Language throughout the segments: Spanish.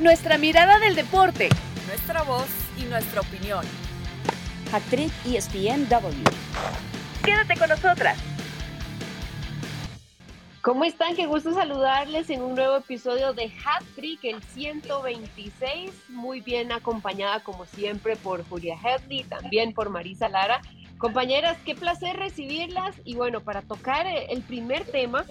Nuestra mirada del deporte. Nuestra voz y nuestra opinión. Actriz ESPNW. Quédate con nosotras. ¿Cómo están? Qué gusto saludarles en un nuevo episodio de Hat Trick, el 126. Muy bien acompañada, como siempre, por Julia Headley, también por Marisa Lara. Compañeras, qué placer recibirlas. Y bueno, para tocar el primer tema,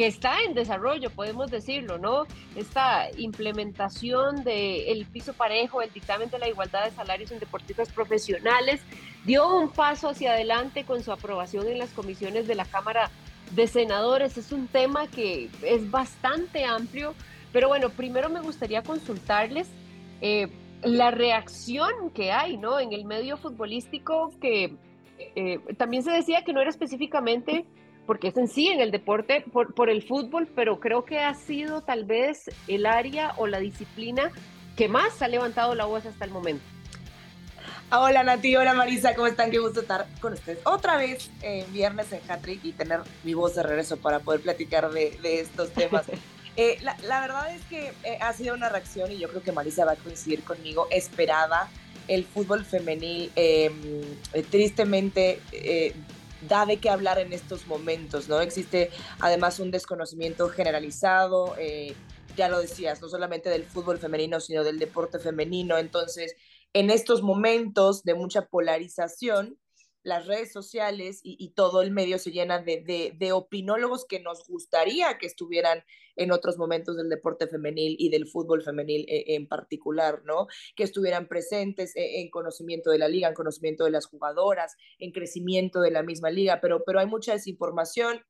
que está en desarrollo, podemos decirlo, ¿no? Esta implementación del piso parejo, el dictamen de la igualdad de salarios en deportistas profesionales, dio un paso hacia adelante con su aprobación en las comisiones de la Cámara de Senadores. Es un tema que es bastante amplio, pero bueno, primero me gustaría consultarles eh, la reacción que hay, ¿no? En el medio futbolístico que eh, también se decía que no era específicamente porque es en sí en el deporte por, por el fútbol, pero creo que ha sido tal vez el área o la disciplina que más ha levantado la voz hasta el momento. Hola Nati, hola Marisa, ¿cómo están? Qué gusto estar con ustedes otra vez en viernes en Hatrick y tener mi voz de regreso para poder platicar de, de estos temas. eh, la, la, verdad es que eh, ha sido una reacción y yo creo que Marisa va a coincidir conmigo, esperada. El fútbol femenil, eh, tristemente, eh, da de qué hablar en estos momentos, ¿no? Existe además un desconocimiento generalizado, eh, ya lo decías, no solamente del fútbol femenino, sino del deporte femenino. Entonces, en estos momentos de mucha polarización, las redes sociales y, todo el medio se llena de, de, opinólogos que nos gustaría que estuvieran en otros momentos del deporte femenil y del fútbol femenil en particular, ¿no? Que estuvieran presentes en conocimiento de la liga, en conocimiento de las jugadoras, en crecimiento de la misma liga, pero, pero hay mucha desinformación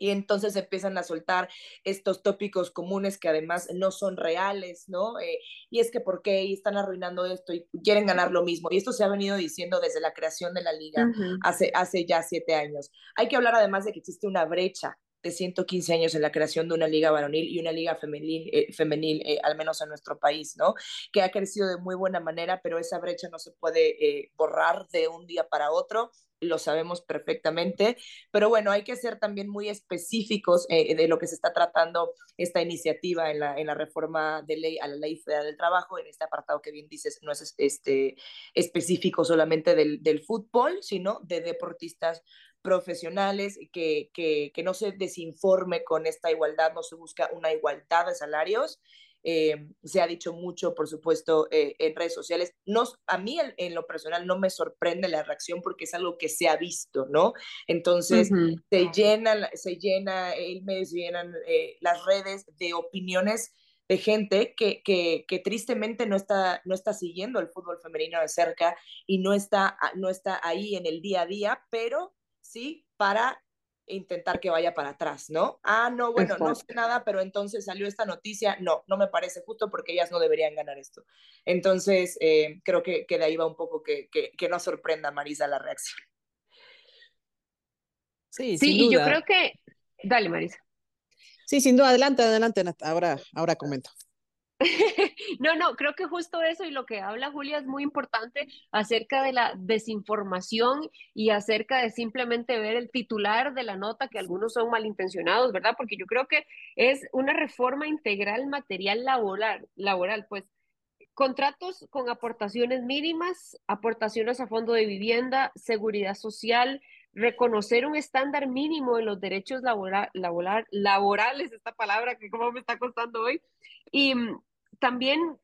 y entonces empiezan a soltar estos tópicos comunes que además no son reales, ¿no? Eh, y es que por qué y están arruinando esto y quieren ganar lo mismo. Y esto se ha venido diciendo desde la creación de la liga uh -huh. hace, hace ya siete años. Hay que hablar además de que existe una brecha de 115 años en la creación de una liga varonil y una liga femenil, eh, femenil eh, al menos en nuestro país, ¿no? Que ha crecido de muy buena manera, pero esa brecha no se puede eh, borrar de un día para otro lo sabemos perfectamente, pero bueno, hay que ser también muy específicos de lo que se está tratando esta iniciativa en la, en la reforma de ley a la ley federal del trabajo, en este apartado que bien dices, no es este, específico solamente del, del fútbol, sino de deportistas profesionales, que, que, que no se desinforme con esta igualdad, no se busca una igualdad de salarios, eh, se ha dicho mucho, por supuesto, eh, en redes sociales. No, a mí en, en, lo personal no me sorprende la reacción porque es algo que se ha visto, ¿no? Entonces, uh -huh. se, llena, se llena el medio, se llenan eh, las redes de opiniones de gente que, que, que, tristemente no está, no está siguiendo el fútbol femenino de cerca y no está, no está ahí en el día a día, pero sí para intentar que vaya para atrás, ¿no? Ah, no, bueno, Exacto. no sé nada, pero entonces salió esta noticia, no, no me parece justo porque ellas no deberían ganar esto. Entonces, eh, creo que, que, de ahí va un poco que, que, que no sorprenda, Marisa, la reacción. Sí, sí y yo creo que... Dale, Marisa. Sí, sin duda, adelante, adelante, ahora, ahora comento. no, no, creo que justo eso y lo que habla Julia es muy importante acerca de la desinformación y acerca de simplemente ver el titular de la nota, que algunos son malintencionados, ¿verdad? Porque yo creo que es una reforma integral material laboral, laboral pues contratos con aportaciones mínimas, aportaciones a fondo de vivienda, seguridad social, reconocer un estándar mínimo en los derechos laboral, laboral, laborales, esta palabra que como me está costando hoy, y también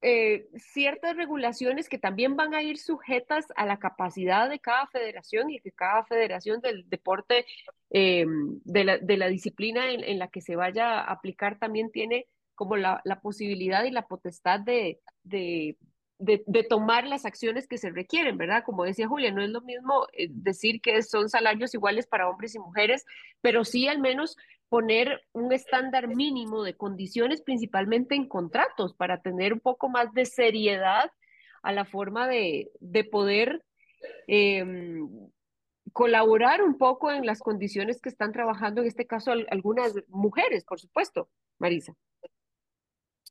eh, ciertas regulaciones que también van a ir sujetas a la capacidad de cada federación y que cada federación del deporte, eh, de, la, disciplina en, la que se vaya a aplicar, también tiene como la, posibilidad y la potestad de, de, tomar las acciones que se requieren, ¿verdad? Como decía Julia, no es lo mismo eh, decir que son salarios iguales para hombres y mujeres, pero sí al menos poner un estándar mínimo de condiciones, principalmente en contratos, para tener un poco más de seriedad a la forma de, de poder eh, colaborar un poco en las condiciones que están trabajando, en este caso, algunas mujeres, por supuesto, Marisa.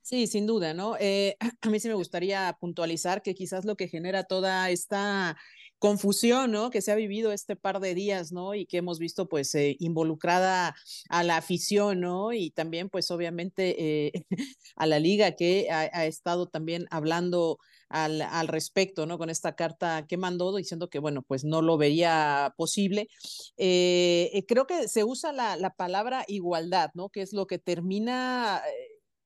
Sí, sin duda, ¿no? Eh, a mí sí me gustaría puntualizar que quizás lo que genera toda esta confusión, ¿no? Que se ha vivido este par de días, ¿no? Y que hemos visto, pues, eh, involucrada a la afición, ¿no? Y también, pues, obviamente, eh, a la liga que ha, estado también hablando al, respecto, ¿no? Con esta carta que mandó diciendo que, bueno, pues no lo veía posible. Eh, creo que se usa la, palabra igualdad, ¿no? Que es lo que termina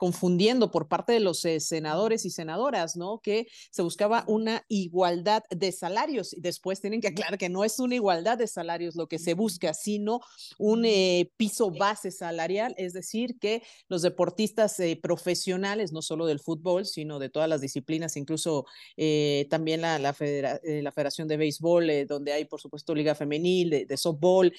confundiendo por parte de los eh, senadores y senadoras, ¿no? Que se buscaba una igualdad de salarios. Después tienen que aclarar que no es una igualdad de salarios lo que se busca, sino un eh, piso base salarial, es decir, que los deportistas eh, profesionales, no solo del fútbol, sino de todas las disciplinas, incluso eh, también la, la, federa eh, la, Federación de Béisbol, donde hay, por supuesto, Liga Femenil, de, de softball,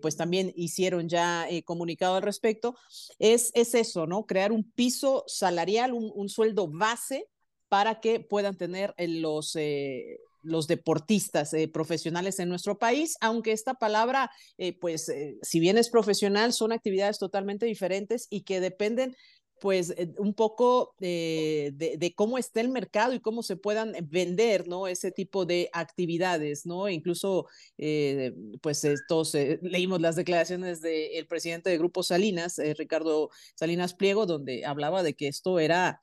pues también hicieron ya comunicado al respecto, es, es eso, ¿no? Crear un piso piso salarial, un, sueldo base para que puedan tener los, eh, los deportistas eh, profesionales en nuestro país, aunque esta palabra, eh, pues, eh, si bien es profesional, son actividades totalmente diferentes y que dependen pues eh, un poco de, de, de, cómo está el mercado y cómo se puedan vender, ¿no? Ese tipo de actividades, ¿no? Incluso, eh, pues estos, eh, leímos las declaraciones del presidente de Grupo Salinas, eh, Ricardo Salinas Pliego, donde hablaba de que esto era,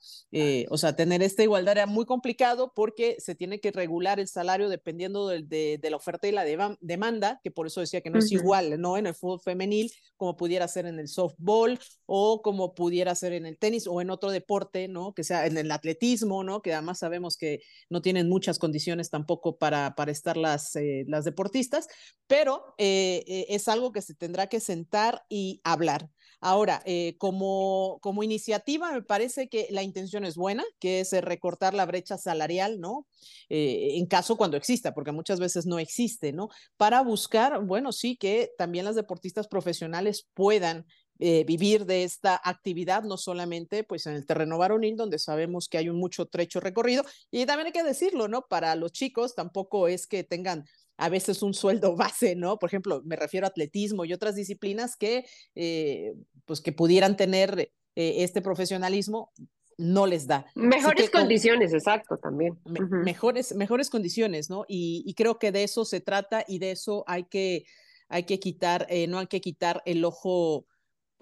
o sea, tener esta igualdad era muy complicado porque se tiene que regular el salario dependiendo de, de, la oferta y la demanda, que por eso decía que no es igual, ¿no? En el fútbol femenil, como pudiera ser en el softball o como pudiera ser en el tenis o en otro deporte, ¿no? Que sea en el atletismo, ¿no? Que además sabemos que no tienen muchas condiciones tampoco para, para estar las, eh, las deportistas, pero eh, eh, es algo que se tendrá que sentar y hablar. Ahora, como, como iniciativa, me parece que la intención es buena, que es recortar la brecha salarial, ¿no? En caso cuando exista, porque muchas veces no existe, ¿no? Para buscar, bueno, sí, que también las deportistas profesionales puedan eh, vivir de esta actividad, no solamente pues en el terreno varonil, donde sabemos que hay un mucho trecho recorrido, y también hay que decirlo, ¿no? Para los chicos tampoco es que tengan a veces un sueldo base, ¿no? Por ejemplo, me refiero a atletismo y otras disciplinas que, eh, pues que pudieran tener eh, este profesionalismo, no les da. Mejores que, condiciones, con, exacto, también. Me, uh -huh. mejores, mejores condiciones, ¿no? Y, y, creo que de eso se trata y de eso hay que, hay que quitar, eh, no hay que quitar el ojo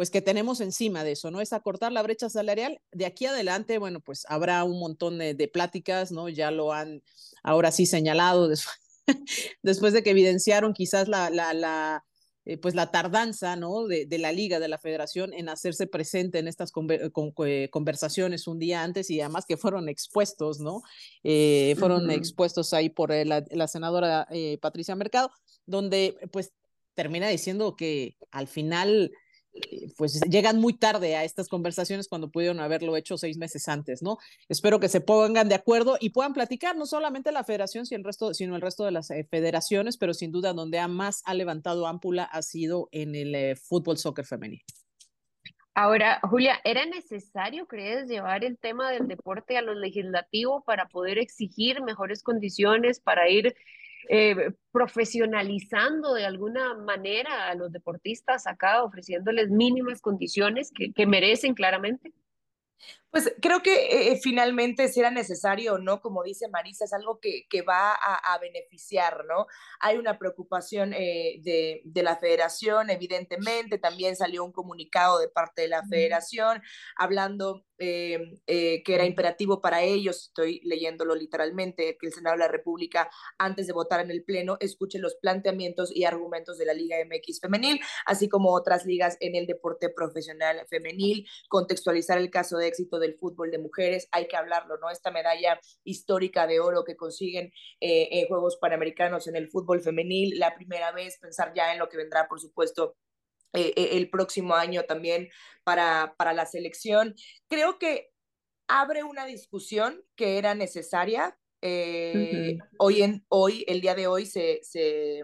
pues que tenemos encima de eso, ¿no? Es acortar la brecha salarial. De aquí adelante, bueno, pues habrá un montón de, de pláticas, ¿no? Ya lo han ahora sí señalado después, después de que evidenciaron quizás la, la, la eh, pues la tardanza ¿no? de, de, la liga, de la federación en hacerse presente en estas conver con, eh, conversaciones un día antes y además que fueron expuestos, ¿no? Eh, fueron uh -huh. expuestos ahí por eh, la, la senadora Patricia Mercado, donde pues termina diciendo que al final pues llegan muy tarde a estas conversaciones cuando pudieron haberlo hecho seis meses antes, ¿no? Espero que se pongan de acuerdo y puedan platicar no solamente la federación, sino el resto, sino el resto de las eh, federaciones, pero sin duda donde más ha levantado ámpula ha sido en el eh, fútbol soccer femenino. Ahora, Julia, ¿era necesario, crees, llevar el tema del deporte a lo legislativo para poder exigir mejores condiciones, para ir eh, profesionalizando de alguna manera a los deportistas acá, ofreciéndoles mínimas condiciones que, que merecen claramente? Pues creo que eh, finalmente si era necesario o no, como dice Marisa, es algo que, que va a, a, beneficiar, ¿no? Hay una preocupación eh, de, de, la federación, evidentemente, también salió un comunicado de parte de la federación hablando eh, eh, que era imperativo para ellos, estoy leyéndolo literalmente, que el Senado de la República, antes de votar en el Pleno, escuche los planteamientos y argumentos de la Liga MX femenil, así como otras ligas en el deporte profesional femenil, contextualizar el caso de éxito del fútbol de mujeres, hay que hablarlo, ¿no? Esta medalla histórica de oro que consiguen eh, en Juegos Panamericanos en el fútbol femenil, la primera vez, pensar ya en lo que vendrá, por supuesto, eh, el próximo año también para, para la selección. Creo que abre una discusión que era necesaria. Eh, uh -huh. hoy, en, hoy, el día de hoy, se, se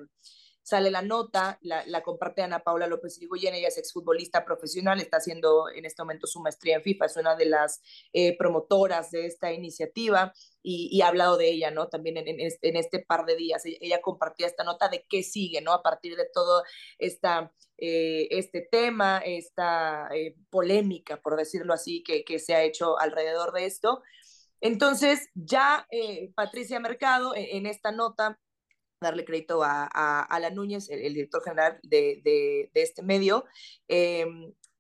sale la nota, la, la, comparte Ana Paula López Irigoyen, ella es exfutbolista profesional, está haciendo en este momento su maestría en FIFA, es una de las eh, promotoras de esta iniciativa y, y, ha hablado de ella, ¿no? También en, en, este, este, par de días, ella, ella, compartía esta nota de qué sigue, ¿no? A partir de todo esta, eh, este tema, esta eh, polémica, por decirlo así, que, que, se ha hecho alrededor de esto. Entonces, ya Patricia Mercado en, en esta nota darle crédito a, a Núñez, el, director general de, este medio. Eh,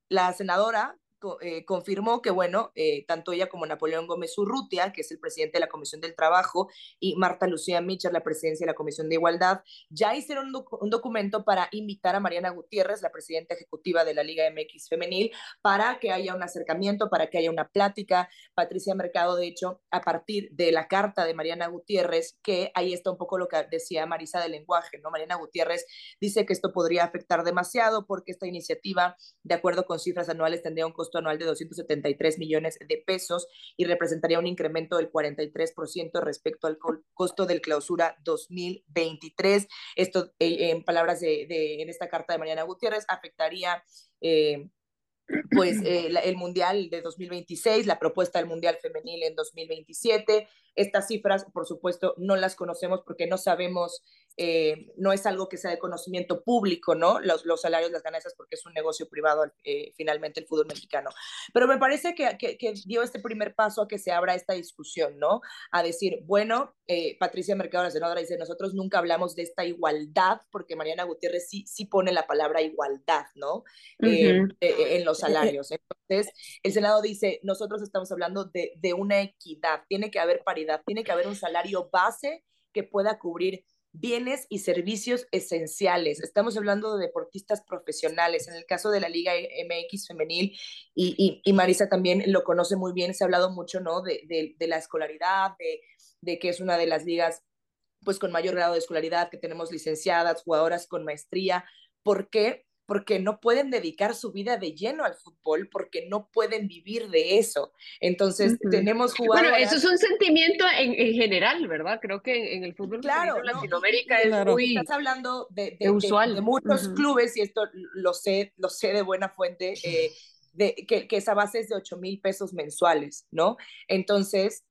la senadora eh, confirmó que, bueno, eh, tanto ella como Napoleón Gómez Urrutia, que es el presidente de la Comisión del Trabajo, y Marta Lucía Mitchell, la presidencia de la Comisión de Igualdad, ya hicieron un, doc un, documento para invitar a Mariana Gutiérrez, la presidenta ejecutiva de la Liga MX Femenil, para que haya un acercamiento, para que haya una plática. Patricia Mercado, de hecho, a partir de la carta de Mariana Gutiérrez, que ahí está un poco lo que decía Marisa del lenguaje, ¿no? Mariana Gutiérrez dice que esto podría afectar demasiado porque esta iniciativa, de acuerdo con cifras anuales, tendría un costo anual de 273 millones de pesos y representaría un incremento del 43% respecto al costo del clausura 2023. Esto, eh, en palabras de, en esta carta de Mariana Gutiérrez, afectaría eh, pues eh, el Mundial de 2026, la propuesta del Mundial Femenil en 2027. Estas cifras, por supuesto, no las conocemos porque no sabemos eh, no es algo que sea de conocimiento público, ¿no? Los, los salarios, las ganancias, porque es un negocio privado eh, finalmente el fútbol mexicano. Pero me parece que, que, que, dio este primer paso a que se abra esta discusión, ¿no? A decir, bueno, eh, Patricia Mercado, la senadora, dice, nosotros nunca hablamos de esta igualdad, porque Mariana Gutiérrez sí, sí pone la palabra igualdad, ¿no? Uh -huh. en los salarios. Entonces, el Senado dice, nosotros estamos hablando de, de una equidad, tiene que haber paridad, tiene que haber un salario base que pueda cubrir bienes y servicios esenciales. Estamos hablando de deportistas profesionales. En el caso de la Liga MX femenil, y, y, Marisa también lo conoce muy bien, se ha hablado mucho ¿no? de, de, de la escolaridad, de, de, que es una de las ligas pues con mayor grado de escolaridad, que tenemos licenciadas, jugadoras con maestría. ¿Por qué? Porque no pueden dedicar su vida de lleno al fútbol, porque no pueden vivir de eso. Entonces, uh -huh. tenemos jugadores... Bueno, eso es un sentimiento en, en general, ¿verdad? Creo que en, el fútbol claro, en Latinoamérica es claro. muy Estás hablando de, de, usual. de, de muchos uh -huh. clubes, y esto lo sé, lo sé de buena fuente, eh, de, que, que esa base es de 8 mil pesos mensuales, ¿no? Entonces,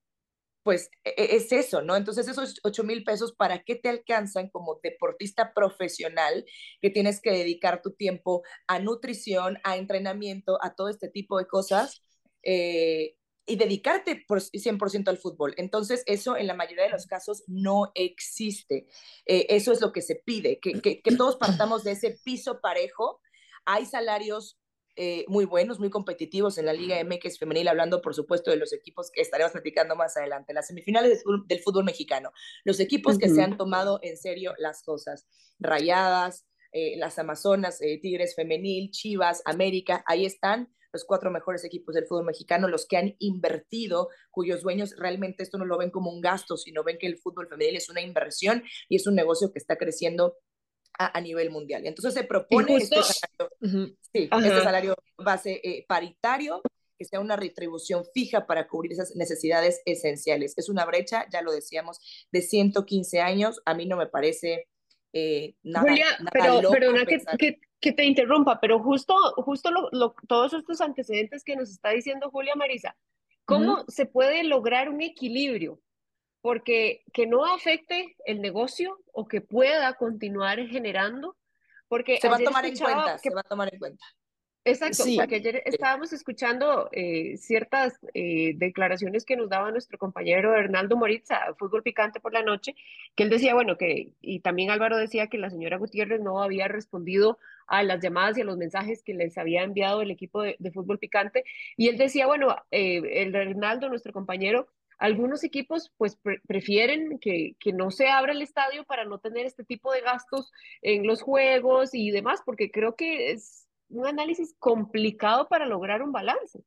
pues es eso, ¿no? Entonces esos 8 mil pesos, ¿para qué te alcanzan como deportista profesional que tienes que dedicar tu tiempo a nutrición, a entrenamiento, a todo este tipo de cosas? Eh, y dedicarte por 100% al fútbol. Entonces, eso en la mayoría de los casos no existe. Eh, eso es lo que se pide, que, que, que todos partamos de ese piso parejo. Hay salarios eh, muy buenos, muy competitivos en la Liga MX femenil, hablando por supuesto de los equipos que estaremos platicando más adelante, las semifinales del fútbol mexicano, los equipos uh -huh. que se han tomado en serio las cosas, Rayadas, eh, las Amazonas, eh, Tigres femenil, Chivas, América, ahí están los cuatro mejores equipos del fútbol mexicano, los que han invertido, cuyos dueños realmente esto no lo ven como un gasto, sino ven que el fútbol femenil es una inversión y es un negocio que está creciendo a, a, nivel mundial. Entonces se propone justo, este, salario, uh -huh. sí, este salario base eh, paritario, que sea una retribución fija para cubrir esas necesidades esenciales. Es una brecha, ya lo decíamos, de 115 años. A mí no me parece eh, nada, Julia, nada pero, loco perdona que, que, que, te interrumpa, pero justo, justo lo, lo, todos estos antecedentes que nos está diciendo Julia Marisa, ¿cómo uh -huh. se puede lograr un equilibrio? Porque que no afecte el negocio o que pueda continuar generando, porque se va a tomar en cuenta, que, se va a tomar en cuenta. Exacto, sí. porque ayer estábamos escuchando eh, ciertas eh, declaraciones que nos daba nuestro compañero Hernaldo Moritza, Fútbol Picante por la noche, que él decía, bueno, que, y también Álvaro decía que la señora Gutiérrez no había respondido a las llamadas y a los mensajes que les había enviado el equipo de, de Fútbol Picante, y él decía, bueno, eh, el Hernaldo, nuestro compañero, algunos equipos pues pre prefieren que, que, no se abra el estadio para no tener este tipo de gastos en los juegos y demás, porque creo que es un análisis complicado para lograr un balance.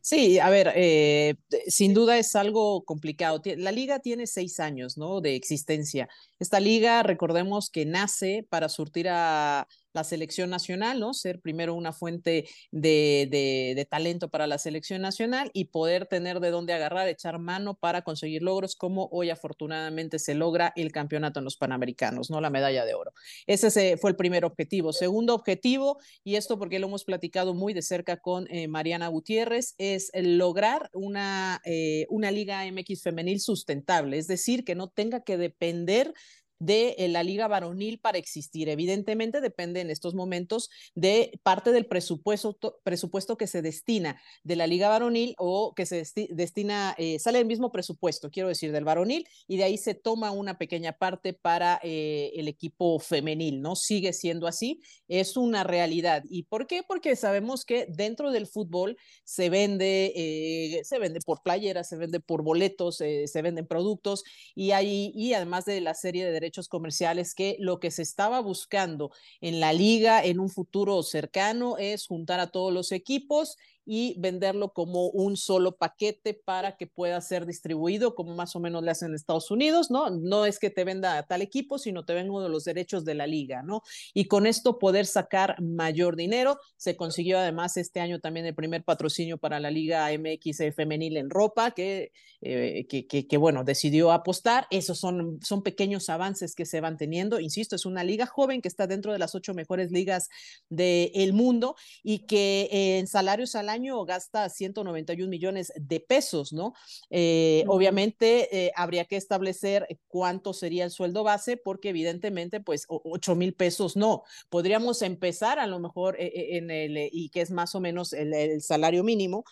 Sí, a ver, eh, sin duda es algo complicado. La liga tiene seis años, ¿no? De existencia. Esta liga, recordemos que nace para surtir a la selección nacional, ¿no? Ser primero una fuente de, de, talento para la selección nacional y poder tener de dónde agarrar, echar mano para conseguir logros como hoy afortunadamente se logra el campeonato en los Panamericanos, ¿no? La medalla de oro. Ese fue el primer objetivo. Segundo objetivo, y esto porque lo hemos platicado muy de cerca con eh, Mariana Gutiérrez, es lograr una, eh, una Liga MX femenil sustentable, es decir, que no tenga que depender de eh, la liga varonil para existir. Evidentemente depende en estos momentos de parte del presupuesto, presupuesto que se destina de la liga varonil o que se destina, eh, sale el mismo presupuesto, quiero decir, del varonil, y de ahí se toma una pequeña parte para eh, el equipo femenil, ¿no? Sigue siendo así, es una realidad. ¿Y por qué? Porque sabemos que dentro del fútbol se vende, se vende por playeras, se vende por boletos, se venden productos, y, hay, y además de la serie de derechos comerciales que lo que se estaba buscando en la liga en un futuro cercano es juntar a todos los equipos y venderlo como un solo paquete para que pueda ser distribuido, como más o menos le hacen en Estados Unidos, ¿no? No es que te venda tal equipo, sino te vendo de los derechos de la liga, ¿no? Y con esto poder sacar mayor dinero. Se consiguió además este año también el primer patrocinio para la Liga MX femenil en ropa, que, eh, que, que, bueno, decidió apostar. Esos son, son pequeños avances que se van teniendo. Insisto, es una liga joven que está dentro de las ocho mejores ligas del mundo y que en salarios al año año gasta 191 millones de pesos, ¿no? Eh, obviamente eh, habría que establecer cuánto sería el sueldo base, porque evidentemente, pues 8 mil pesos no. Podríamos empezar a lo mejor eh, en el, y que es más o menos el salario mínimo,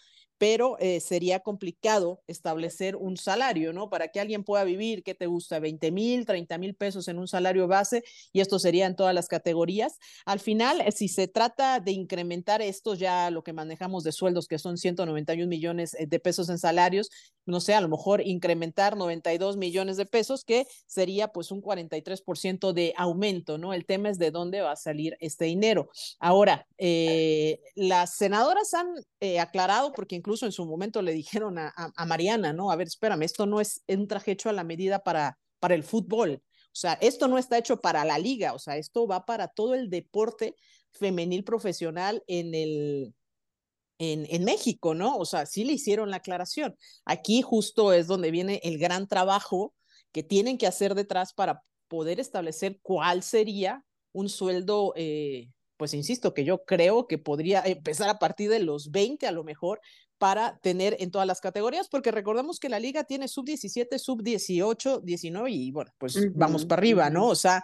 pero eh, sería complicado establecer un salario, ¿no? Para que alguien pueda vivir, ¿qué te gusta? 20 mil, 30 mil pesos en un salario base y esto sería en todas las categorías. Al final, eh, si se trata de incrementar esto, ya lo que manejamos de sueldos, que son 191 millones eh, de pesos en salarios, no sé, a lo mejor incrementar 92 millones de pesos, que sería pues un 43% de aumento, ¿no? El tema es de dónde va a salir este dinero. Ahora, las senadoras han aclarado, porque incluso en su momento le dijeron a, Mariana, ¿no? A ver, espérame, esto no es un traje hecho a la medida para, para el fútbol. O sea, esto no está hecho para la liga, o sea, esto va para todo el deporte femenil profesional en el, en, en, México, ¿no? O sea, sí le hicieron la aclaración. Aquí justo es donde viene el gran trabajo que tienen que hacer detrás para poder establecer cuál sería un sueldo eh, pues insisto que yo creo que podría empezar a partir de los 20 a lo mejor para tener en todas las categorías, porque recordemos que la liga tiene sub 17, sub 18, 19 y bueno, pues vamos para arriba, ¿no? O sea,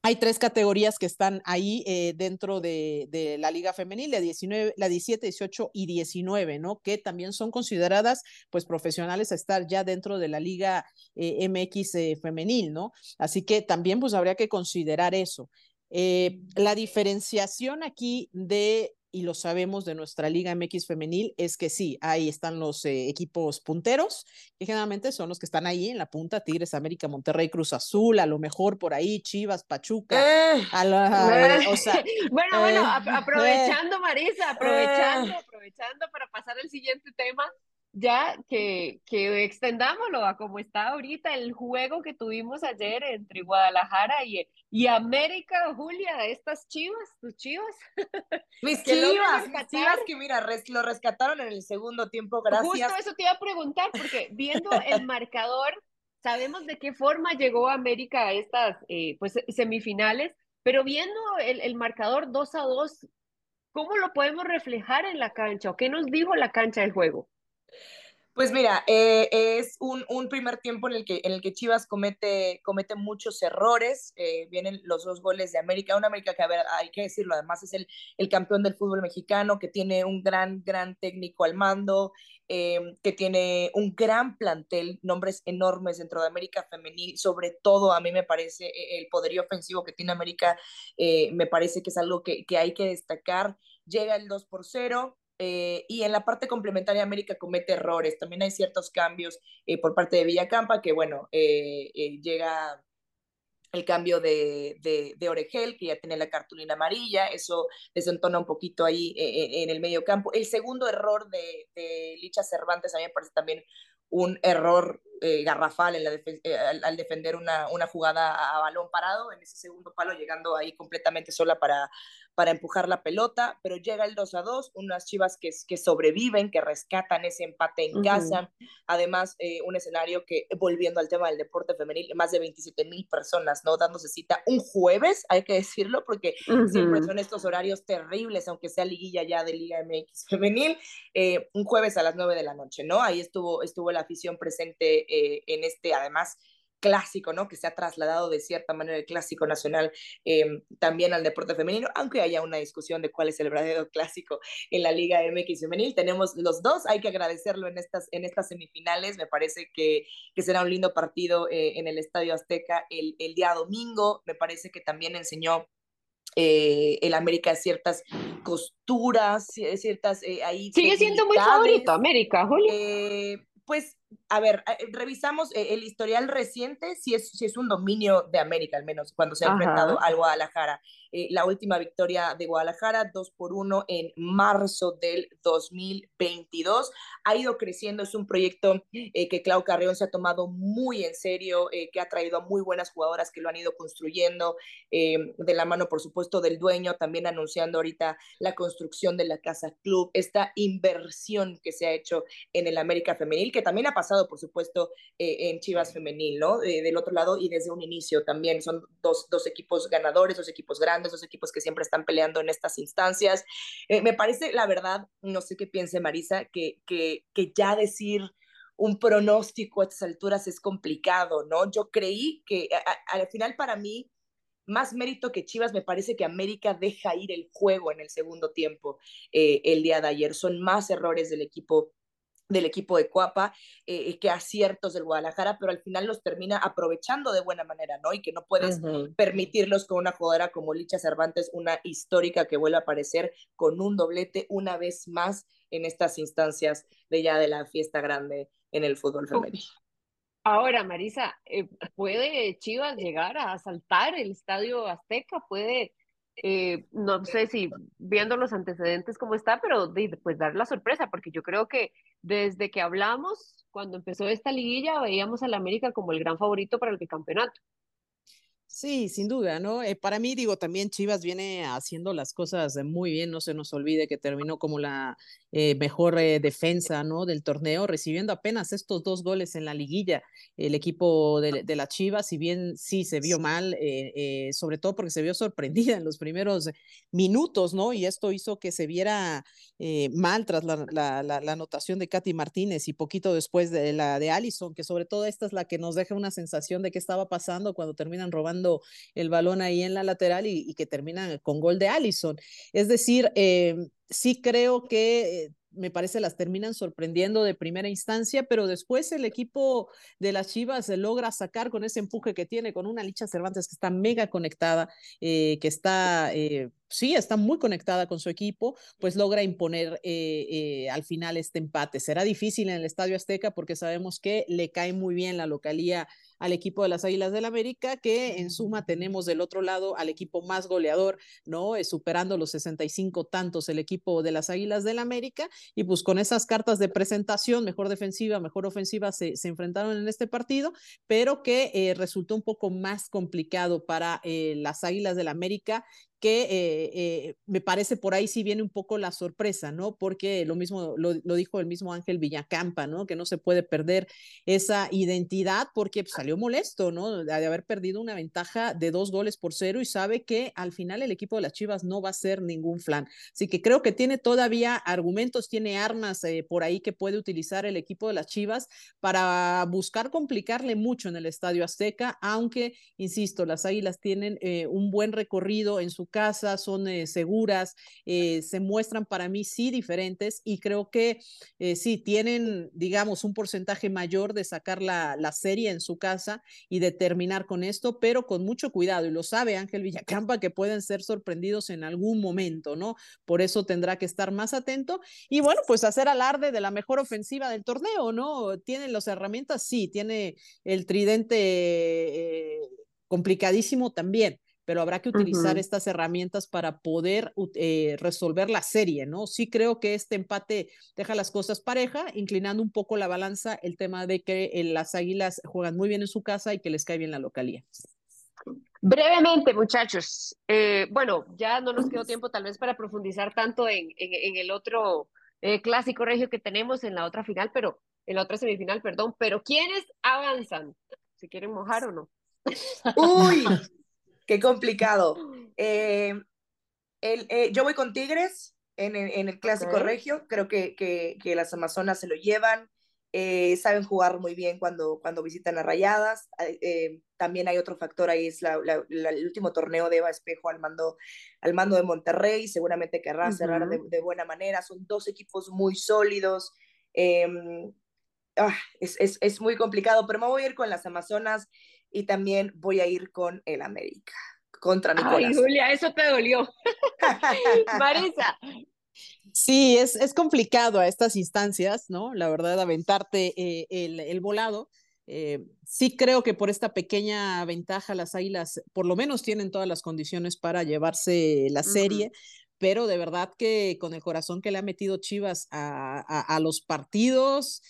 hay tres categorías que están ahí eh, dentro de, de, la liga femenil, la, 19, la 17, 18 y 19, ¿no? Que también son consideradas pues profesionales a estar ya dentro de la liga eh, MX eh, femenil, ¿no? Así que también pues habría que considerar eso. Eh, la diferenciación aquí de, y lo sabemos de nuestra Liga MX femenil, es que sí, ahí están los eh, equipos punteros, que generalmente son los que están ahí en la punta, Tigres, América, Monterrey, Cruz Azul, a lo mejor por ahí, Chivas, Pachuca. Eh, bueno, bueno, aprovechando, Marisa, aprovechando, aprovechando para pasar al siguiente tema ya que, que extendámoslo a como está ahorita el juego que tuvimos ayer entre Guadalajara y, y América, Julia, estas chivas, tus chivas. Mis chivas, mis chivas que mira, lo rescataron en el segundo tiempo, gracias. Justo eso te iba a preguntar, porque viendo el marcador, sabemos de qué forma llegó América a estas eh, pues, semifinales, pero viendo el, el marcador 2 a 2, ¿cómo lo podemos reflejar en la cancha? ¿O qué nos dijo la cancha del juego? Pues mira, eh, es un, un, primer tiempo en el que, en el que Chivas comete, comete muchos errores. Eh, vienen los dos goles de América. Una América que, a ver, hay que decirlo, además es el, el campeón del fútbol mexicano, que tiene un gran, gran técnico al mando, eh, que tiene un gran plantel, nombres enormes dentro de América Femenil. Sobre todo, a mí me parece el poderío ofensivo que tiene América, me parece que es algo que, que hay que destacar. Llega el 2 por 0 eh, y en la parte complementaria América comete errores. También hay ciertos cambios eh, por parte de Villacampa, que bueno, eh, llega el cambio de, de, Oregel, que ya tiene la cartulina amarilla, eso desentona un poquito ahí en el medio campo. El segundo error de, de Licha Cervantes a mí me parece también un error garrafal en la al, defender una, una jugada a, a, balón parado, en ese segundo palo llegando ahí completamente sola para, para empujar la pelota, pero llega el 2 a 2, unas chivas que, que sobreviven, que rescatan ese empate en casa, además eh, un escenario que, volviendo al tema del deporte femenil, más de 27 mil personas, ¿no? Dándose cita un jueves, hay que decirlo, porque siempre son estos horarios terribles, aunque sea liguilla ya de Liga MX femenil, eh, un jueves a las 9 de la noche, ¿no? Ahí estuvo, estuvo la afición presente eh, en este, además, clásico, ¿no? Que se ha trasladado de cierta manera el clásico nacional em, también al deporte femenino, aunque haya una discusión de cuál es el verdadero clásico en la Liga MX femenil. Tenemos los dos, hay que agradecerlo en estas, en estas semifinales. Me parece que, que será un lindo partido eh, en el Estadio Azteca el, el día domingo. Me parece que también enseñó eh, el América ciertas costuras, ciertas eh, ahí. Sigue siendo muy favorito América, Julio. Eh, pues a ver, eh, revisamos eh, el historial reciente, si es, si es un dominio de América, al menos cuando se ha enfrentado al Guadalajara. Eh, la última victoria de Guadalajara, 2 por 1 en marzo del 2022. Ha ido creciendo, es un proyecto que Clau Carreón se ha tomado muy en serio, que ha traído a muy buenas jugadoras que lo han ido construyendo, de la mano, por supuesto, del dueño, también anunciando ahorita la construcción de la Casa Club, esta inversión que se ha hecho en el América Femenil, que también ha pasado por supuesto, eh, en Chivas Femenil, ¿no? Eh, del otro lado y desde un inicio también son dos, dos, equipos ganadores, dos equipos grandes, dos equipos que siempre están peleando en estas instancias. Eh, me parece, la verdad, no sé qué piense Marisa, que, que, que ya decir un pronóstico a estas alturas es complicado, ¿no? Yo creí que al final para mí más mérito que Chivas, me parece que América deja ir el juego en el segundo tiempo el día de ayer. Son más errores del equipo del equipo de Cuapa, eh, que aciertos del Guadalajara, pero al final los termina aprovechando de buena manera, ¿no? Y que no puedes permitirlos con una jugadora como Licha Cervantes, una histórica que vuelve a aparecer con un doblete una vez más en estas instancias de ya de la fiesta grande en el fútbol femenino. Ahora, Marisa, eh, ¿puede Chivas llegar a asaltar el estadio Azteca? ¿Puede eh, no sé si viendo los antecedentes cómo está, pero pues dar la sorpresa, porque yo creo que desde que hablamos, cuando empezó esta liguilla, veíamos al América como el gran favorito para el bicampeonato. Sí, sin duda, ¿no? Eh, para mí, digo, también Chivas viene haciendo las cosas muy bien, no se nos olvide que terminó como la eh, mejor eh, defensa, ¿no? Del torneo, recibiendo apenas estos dos goles en la liguilla. El equipo de, de la Chivas, si bien sí se vio mal, sobre todo porque se vio sorprendida en los primeros minutos, ¿no? Y esto hizo que se viera mal tras la, la, la, la, anotación de Katy Martínez y poquito después de la de Allison, que sobre todo esta es la que nos deja una sensación de qué estaba pasando cuando terminan robando el balón ahí en la lateral y, que terminan con gol de Allison. Es decir, eh, sí creo que eh, me parece las terminan sorprendiendo de primera instancia, pero después el equipo de las Chivas logra sacar con ese empuje que tiene, con una Licha Cervantes que está mega conectada, eh, que está sí, está muy conectada con su equipo, pues logra imponer al final este empate. Será difícil en el Estadio Azteca porque sabemos que le cae muy bien la localía al equipo de las Águilas del América, que en suma tenemos del otro lado al equipo más goleador, ¿no? Eh, superando los 65 tantos el equipo de las Águilas del América, y pues con esas cartas de presentación, mejor defensiva, mejor ofensiva, se, se enfrentaron en este partido, pero que resultó un poco más complicado para las Águilas del América que eh, eh, me parece por ahí sí viene un poco la sorpresa, ¿no? Porque lo mismo lo, dijo el mismo Ángel Villacampa, ¿no? Que no se puede perder esa identidad porque pues, salió molesto, ¿no? De haber perdido una ventaja de dos goles por cero y sabe que al final el equipo de las Chivas no va a ser ningún flan. Así que creo que tiene todavía argumentos, tiene armas eh, por ahí que puede utilizar el equipo de las Chivas para buscar complicarle mucho en el Estadio Azteca, aunque, insisto, las Águilas tienen un buen recorrido en su casa, son eh, seguras, eh, se muestran para mí sí diferentes y creo que eh, sí tienen, digamos, un porcentaje mayor de sacar la, la, serie en su casa y de terminar con esto, pero con mucho cuidado. Y lo sabe Ángel Villacampa que pueden ser sorprendidos en algún momento, ¿no? Por eso tendrá que estar más atento y bueno, pues hacer alarde de la mejor ofensiva del torneo, ¿no? ¿Tienen las herramientas? Sí, tiene el tridente complicadísimo también pero habrá que utilizar estas herramientas para poder eh, resolver la serie, ¿no? Sí creo que este empate deja las cosas pareja, inclinando un poco la balanza el tema de que eh, las Águilas juegan muy bien en su casa y que les cae bien la localía. Brevemente, muchachos. Eh, bueno, ya no nos quedó tiempo tal vez para profundizar tanto en, en, el otro clásico regio que tenemos en la otra final, pero en la otra semifinal, perdón, pero ¿quiénes avanzan? Si quieren mojar o no. Uy, Qué complicado. Eh, el, eh, yo voy con Tigres en, en el clásico regio. Creo que, que, que, las Amazonas se lo llevan. eh, saben jugar muy bien cuando, cuando visitan a Rayadas. También hay otro factor ahí, es el último torneo de Eva Espejo al mando, al mando de Monterrey, seguramente querrá cerrar de, buena manera. Son dos equipos muy sólidos. Em, ah, es, es, es, muy complicado, pero me voy a ir con las Amazonas y también voy a ir con el América, contra mi Ay, Julia, eso te dolió. Marisa, Sí, es, es complicado a estas instancias, ¿no? La verdad, aventarte eh, el, el, volado. Eh, sí creo que por esta pequeña ventaja las Águilas por lo menos tienen todas las condiciones para llevarse la serie, pero de verdad que con el corazón que le ha metido Chivas a, a, a los partidos,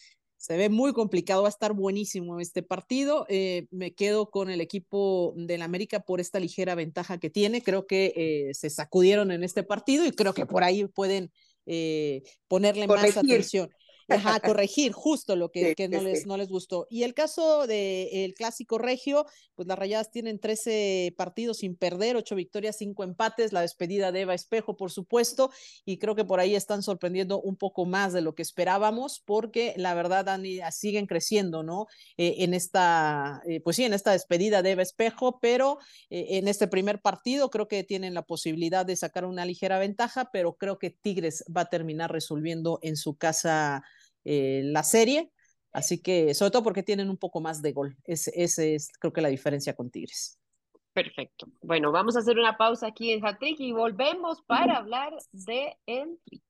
se ve muy complicado, va a estar buenísimo este partido. Eh, me quedo con el equipo del América por esta ligera ventaja que tiene. Creo que eh, se sacudieron en este partido y creo que por ahí pueden eh, ponerle más atención. Ajá, corregir justo lo que, que no, les, no les gustó. Y el caso del clásico regio, pues las rayadas tienen 13 partidos sin perder, 8 victorias, 5 empates, la despedida de Eva Espejo, por supuesto, y creo que por ahí están sorprendiendo un poco más de lo que esperábamos, porque la verdad Dani, siguen creciendo, ¿no? Eh, en esta, eh, pues sí, en esta despedida de Eva Espejo, pero eh, en este primer partido creo que tienen la posibilidad de sacar una ligera ventaja, pero creo que Tigres va a terminar resolviendo en su casa eh, la serie. Así que, sobre todo porque tienen un poco más de gol. Ese, es, creo que, la diferencia con Tigres. Perfecto. Bueno, vamos a hacer una pausa aquí en Hattrick y volvemos para hablar de el Tri.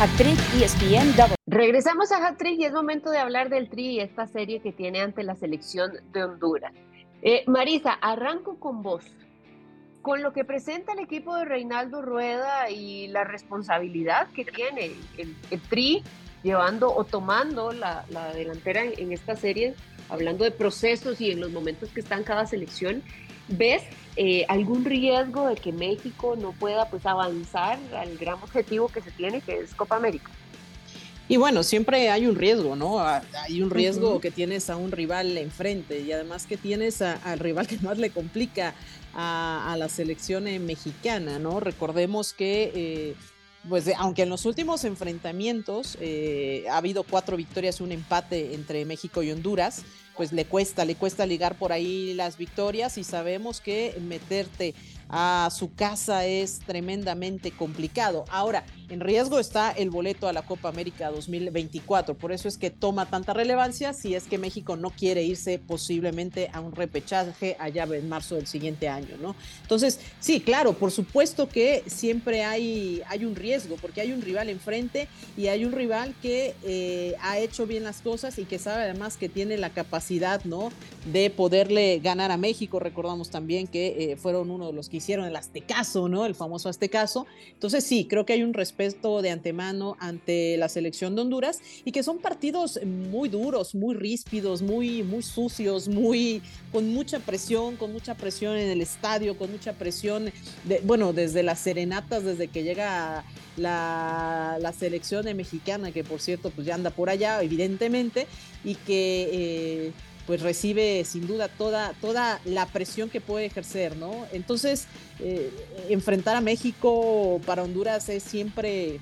Hattrick ESPN Double. Regresamos a Hattrick y es momento de hablar del Tri y esta serie que tiene ante la selección de Honduras. Eh, Marisa, arranco con vos con lo que presenta el equipo de Reinaldo Rueda y la responsabilidad que tiene el, Tri llevando o tomando la, delantera en, esta serie, hablando de procesos y en los momentos que están cada selección, ¿ves eh, algún riesgo de que México no pueda pues avanzar al gran objetivo que se tiene, que es Copa América? Y bueno, siempre hay un riesgo, ¿no? Hay un riesgo que tienes a un rival enfrente y además que tienes al rival que más le complica a, la selección mexicana, ¿no? Recordemos que, eh, pues, aunque en los últimos enfrentamientos eh, ha habido cuatro victorias y un empate entre México y Honduras, pues le cuesta, le cuesta ligar por ahí las victorias y sabemos que meterte a su casa es tremendamente complicado. Ahora, en riesgo está el boleto a la Copa América 2024, por eso es que toma tanta relevancia si es que México no quiere irse posiblemente a un repechaje allá en marzo del siguiente año, ¿no? Entonces, sí, claro, por supuesto que siempre hay, hay un riesgo, porque hay un rival enfrente y hay un rival que eh, ha hecho bien las cosas y que sabe además que tiene la capacidad, ¿no? De poderle ganar a México. Recordamos también que eh, fueron uno de los que hicieron el Aztecaso, ¿no? El famoso Aztecaso. Entonces sí, creo que hay un respeto de antemano ante la selección de Honduras y que son partidos muy duros, muy ríspidos, muy, muy sucios, muy, con mucha presión, con mucha presión en el estadio, con mucha presión, de, bueno, desde las serenatas, desde que llega la, la selección mexicana, que por cierto, pues ya anda por allá, evidentemente, y que... Eh, pues recibe sin duda toda, toda la presión que puede ejercer, ¿no? Entonces, eh, enfrentar a México para Honduras es siempre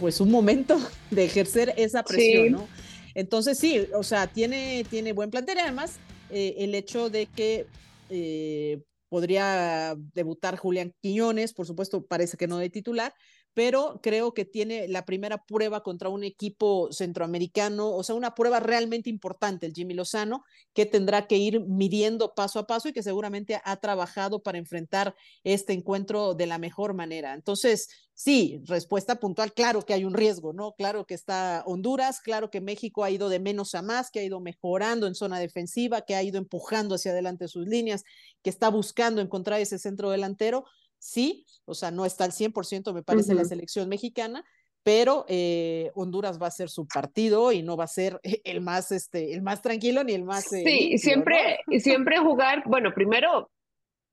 pues un momento de ejercer esa presión, ¿no? Entonces sí, o sea, tiene, tiene buen plantel además eh, el hecho de que eh, podría debutar Julián Quiñones, por supuesto parece que no de titular, pero creo que tiene la primera prueba contra un equipo centroamericano, o sea, una prueba realmente importante, el Jimmy Lozano, que tendrá que ir midiendo paso a paso y que seguramente ha trabajado para enfrentar este encuentro de la mejor manera. Entonces, sí, respuesta puntual, claro que hay un riesgo, ¿no? Claro que está Honduras, claro que México ha ido de menos a más, que ha ido mejorando en zona defensiva, que ha ido empujando hacia adelante sus líneas, que está buscando encontrar ese centro delantero sí, o sea, no está al 100%, me parece, la selección mexicana, pero eh, Honduras va a ser su partido y no va a ser el más, este, el más tranquilo ni el más... Eh, sí, siempre, siempre jugar, bueno, primero,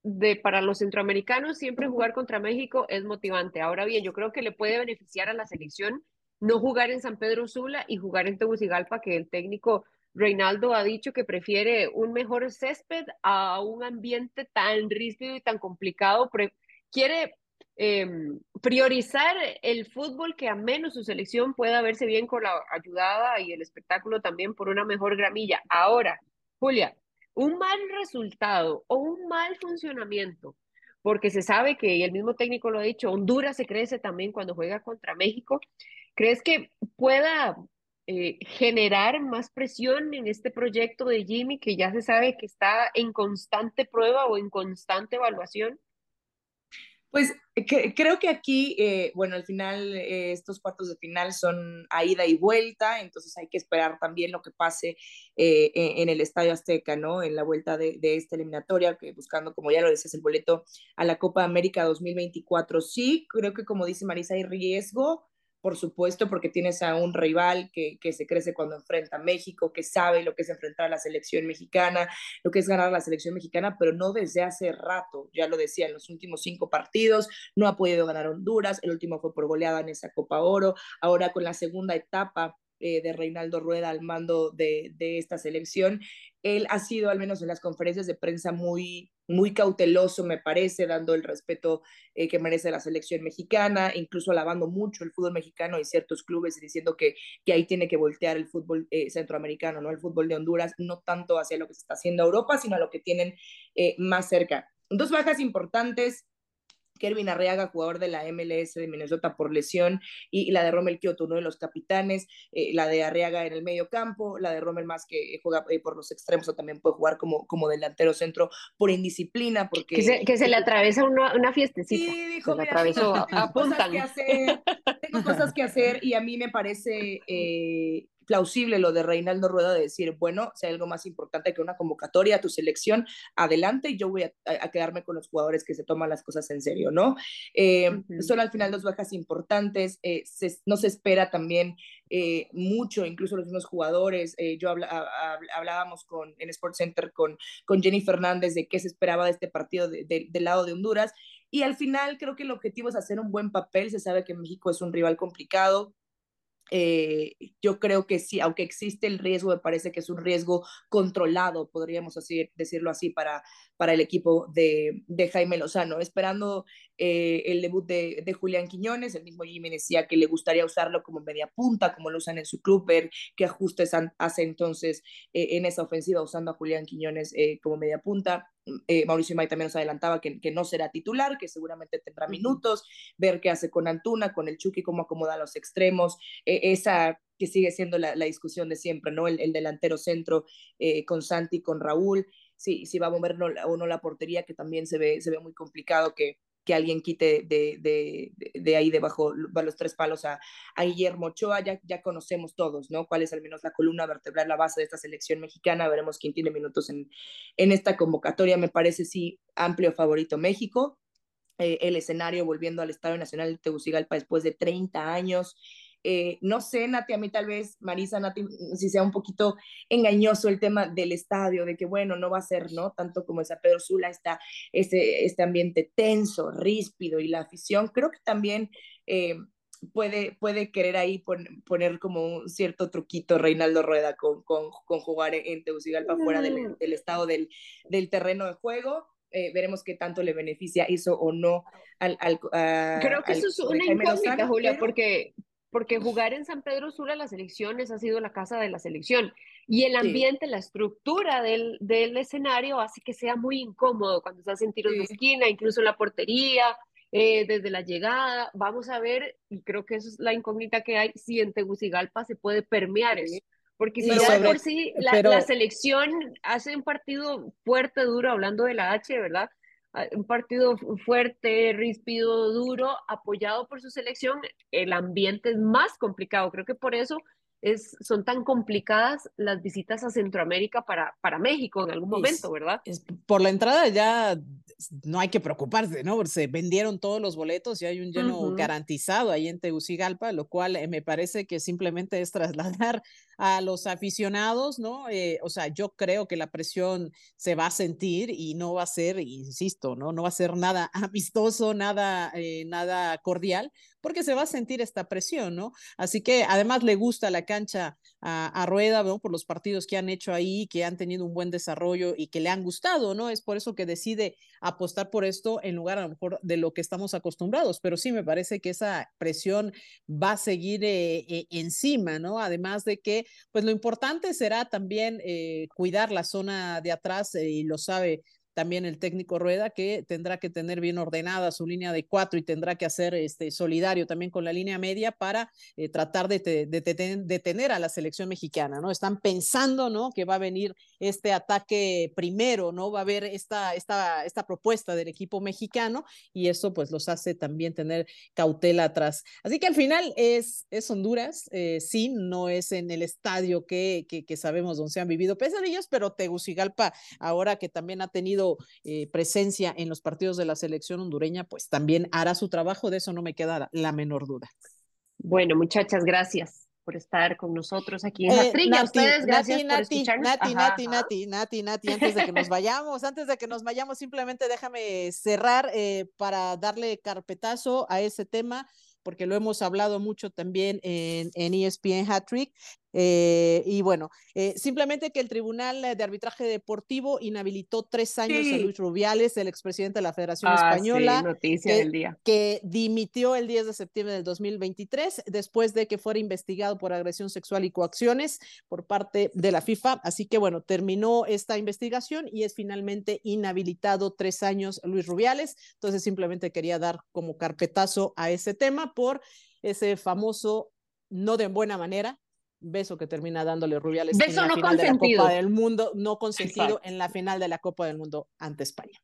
de, para los centroamericanos, siempre jugar contra México es motivante. Ahora bien, yo creo que le puede beneficiar a la selección no jugar en San Pedro Sula y jugar en Tegucigalpa, que el técnico Reinaldo ha dicho que prefiere un mejor césped a un ambiente tan rígido y tan complicado quiere em, priorizar el fútbol que a menos su selección pueda verse bien con la ayudada y el espectáculo también por una mejor gramilla. Ahora, Julia, un mal resultado o un mal funcionamiento, porque se sabe que, y el mismo técnico lo ha dicho, Honduras se crece también cuando juega contra México. ¿Crees que pueda eh, generar más presión en este proyecto de Jimmy que ya se sabe que está en constante prueba o en constante evaluación? Pues que, creo que aquí, eh, bueno, al final eh, estos cuartos de final son a ida y vuelta, entonces hay que esperar también lo que pase eh, en, el Estadio Azteca, ¿no? En la vuelta de, de, esta eliminatoria, que buscando, como ya lo decías, el boleto a la Copa América 2024. Sí, creo que como dice Marisa, hay riesgo, por supuesto, porque tienes a un rival que, que, se crece cuando enfrenta a México, que sabe lo que es enfrentar a la selección mexicana, lo que es ganar a la selección mexicana, pero no desde hace rato, ya lo decía, en los últimos cinco partidos, no ha podido ganar Honduras, el último fue por goleada en esa Copa Oro, ahora con la segunda etapa eh, de Reinaldo Rueda al mando de, de, esta selección. Él ha sido, al menos en las conferencias de prensa, muy, muy cauteloso, me parece, dando el respeto eh, que merece la selección mexicana, incluso alabando mucho el fútbol mexicano y ciertos clubes diciendo que, que ahí tiene que voltear el fútbol eh, centroamericano, ¿no? El fútbol de Honduras, no tanto hacia lo que se está haciendo Europa, sino a lo que tienen más cerca. Dos bajas importantes, Kervin Arriaga, jugador de la MLS de Minnesota por lesión, y, la de Rommel Kioto, uno de los capitanes, eh, la de Arriaga en el medio campo, la de Rommel más que juega eh, por los extremos o también puede jugar como, como delantero centro por indisciplina. Porque, que, se, que se le atraviesa una, una fiestecita. Sí, dijo, se le atravesó, tengo cosas que hacer y a mí me parece eh, plausible lo de Reinaldo Rueda de decir, bueno, si hay algo más importante que una convocatoria a tu selección, adelante y yo voy a, a, quedarme con los jugadores que se toman las cosas en serio, ¿no? Eh, uh -huh. Son al final dos bajas importantes, eh, se, no se espera también eh, mucho, incluso los mismos jugadores, eh, yo hablábamos con, en Sports Center con, con Jenny Fernández de qué se esperaba de este partido de, de, del lado de Honduras, y al final creo que el objetivo es hacer un buen papel, se sabe que México es un rival complicado, eh, yo creo que sí, aunque existe el riesgo, me parece que es un riesgo controlado, podríamos decirlo así, para, para el equipo de, de Jaime Lozano. Esperando eh, el debut de, de, Julián Quiñones, el mismo Jimmy decía que le gustaría usarlo como media punta, como lo usan en su club, qué ajustes hace entonces eh, en esa ofensiva usando a Julián Quiñones como media punta. Eh, Mauricio May también nos adelantaba que, que, no será titular, que seguramente tendrá minutos, ver qué hace con Antuna, con el Chucky, cómo acomoda los extremos, eh, esa que sigue siendo la, la, discusión de siempre, ¿no? El, el delantero centro eh, con Santi, con Raúl, si, si va a mover o no la portería, que también se ve, se ve muy complicado que, que alguien quite de, de, de, ahí debajo de los tres palos a, a Guillermo Ochoa, ya, ya, conocemos todos, ¿no? Cuál es al menos la columna vertebral, la base de esta selección mexicana, veremos quién tiene minutos en, en esta convocatoria, me parece sí amplio favorito México, eh, el escenario volviendo al Estadio Nacional de Tegucigalpa después de 30 años, eh, no sé, Nati, a mí tal vez, Marisa, Nati, si sea un poquito engañoso el tema del estadio, de que bueno, no va a ser, ¿no? Tanto como esa Pedro Sula, está este, este ambiente tenso, ríspido y la afición, creo que también eh, puede, puede querer ahí pon, poner como un cierto truquito Reinaldo Rueda con, con, con jugar en Tegucigalpa mm. fuera del, del, estado del, del terreno de juego. Eh, veremos qué tanto le beneficia eso o no al, al a, creo que eso es una incógnita Julia pero... porque porque jugar en San Pedro Sula las elecciones ha sido la casa de la selección y el ambiente, sí. la estructura del, del, escenario hace que sea muy incómodo cuando se hacen tiros sí. de esquina, incluso en la portería, eh, desde la llegada. Vamos a ver, y creo que eso es la incógnita que hay, si en Tegucigalpa se puede permear eso. Porque si ya sobre, por sí la, pero... la selección hace un partido fuerte, duro, hablando de la H, ¿verdad? Un partido fuerte, ríspido, duro, apoyado por su selección, el ambiente es más complicado. Creo que por eso es, son tan complicadas las visitas a Centroamérica para, para México en algún momento, es, ¿verdad? Es, por la entrada ya no hay que preocuparse, ¿no? Se vendieron todos los boletos y hay un lleno uh -huh. garantizado ahí en Tegucigalpa, lo cual eh, me parece que simplemente es trasladar a los aficionados, ¿no? Eh, o sea, yo creo que la presión se va a sentir y no va a ser, insisto, ¿no? No va a ser nada amistoso, nada, eh, nada cordial, porque se va a sentir esta presión, ¿no? Así que además le gusta la cancha a, Rueda, ¿no? Por los partidos que han hecho ahí, que han tenido un buen desarrollo y que le han gustado, ¿no? Es por eso que decide apostar por esto en lugar a lo mejor de lo que estamos acostumbrados, pero sí me parece que esa presión va a seguir eh, eh, encima, ¿no? Además de que, pues lo importante será también eh, cuidar la zona de atrás y lo sabe también el técnico Rueda, que tendrá que tener bien ordenada su línea de cuatro y tendrá que hacer este, solidario también con la línea media para eh, tratar de, detener a la selección mexicana, ¿no? Están pensando, ¿no? Que va a venir este ataque primero, ¿no? Va a haber esta, esta, esta propuesta del equipo mexicano y eso pues los hace también tener cautela atrás. Así que al final es, es Honduras, eh, sí, no es en el estadio que, que, sabemos donde se han vivido pesadillas, pero Tegucigalpa, ahora que también ha tenido eh, presencia en los partidos de la selección hondureña, pues también hará su trabajo, de eso no me queda la menor duda. Bueno, muchachas, gracias por estar con nosotros aquí en eh, Nati, ustedes, gracias Nati, Nati, Nati, Nati, Nati, Nati, antes de que nos vayamos, antes de que nos vayamos, simplemente déjame cerrar eh, para darle carpetazo a ese tema porque lo hemos hablado mucho también en, en ESPN Hat Trick. Eh, y bueno, eh, simplemente que el Tribunal de Arbitraje Deportivo inhabilitó tres años a Luis Rubiales, el expresidente de la Federación ah, Española, noticia que, del día. que dimitió el 10 de septiembre del 2023 después de que fuera investigado por agresión sexual y coacciones por parte de la FIFA. Así que bueno, terminó esta investigación y es finalmente inhabilitado tres años Luis Rubiales. Entonces simplemente quería dar como carpetazo a ese tema por ese famoso no de buena manera, beso que termina dándole Rubiales en la no final de la Copa del Mundo, no consentido en la final de la Copa del Mundo ante España.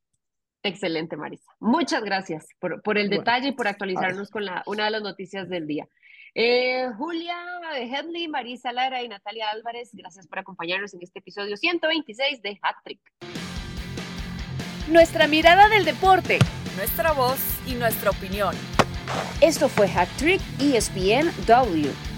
Excelente, Marisa. Muchas gracias por, por el detalle y por actualizarnos con la, una de las noticias del día. Eh, Julia Headley, Marisa Lara y Natalia Álvarez, gracias por acompañarnos en este episodio 126 de Hat Trick. Nuestra mirada del deporte, nuestra voz y nuestra opinión. Esto fue Hat Trick ESPN W.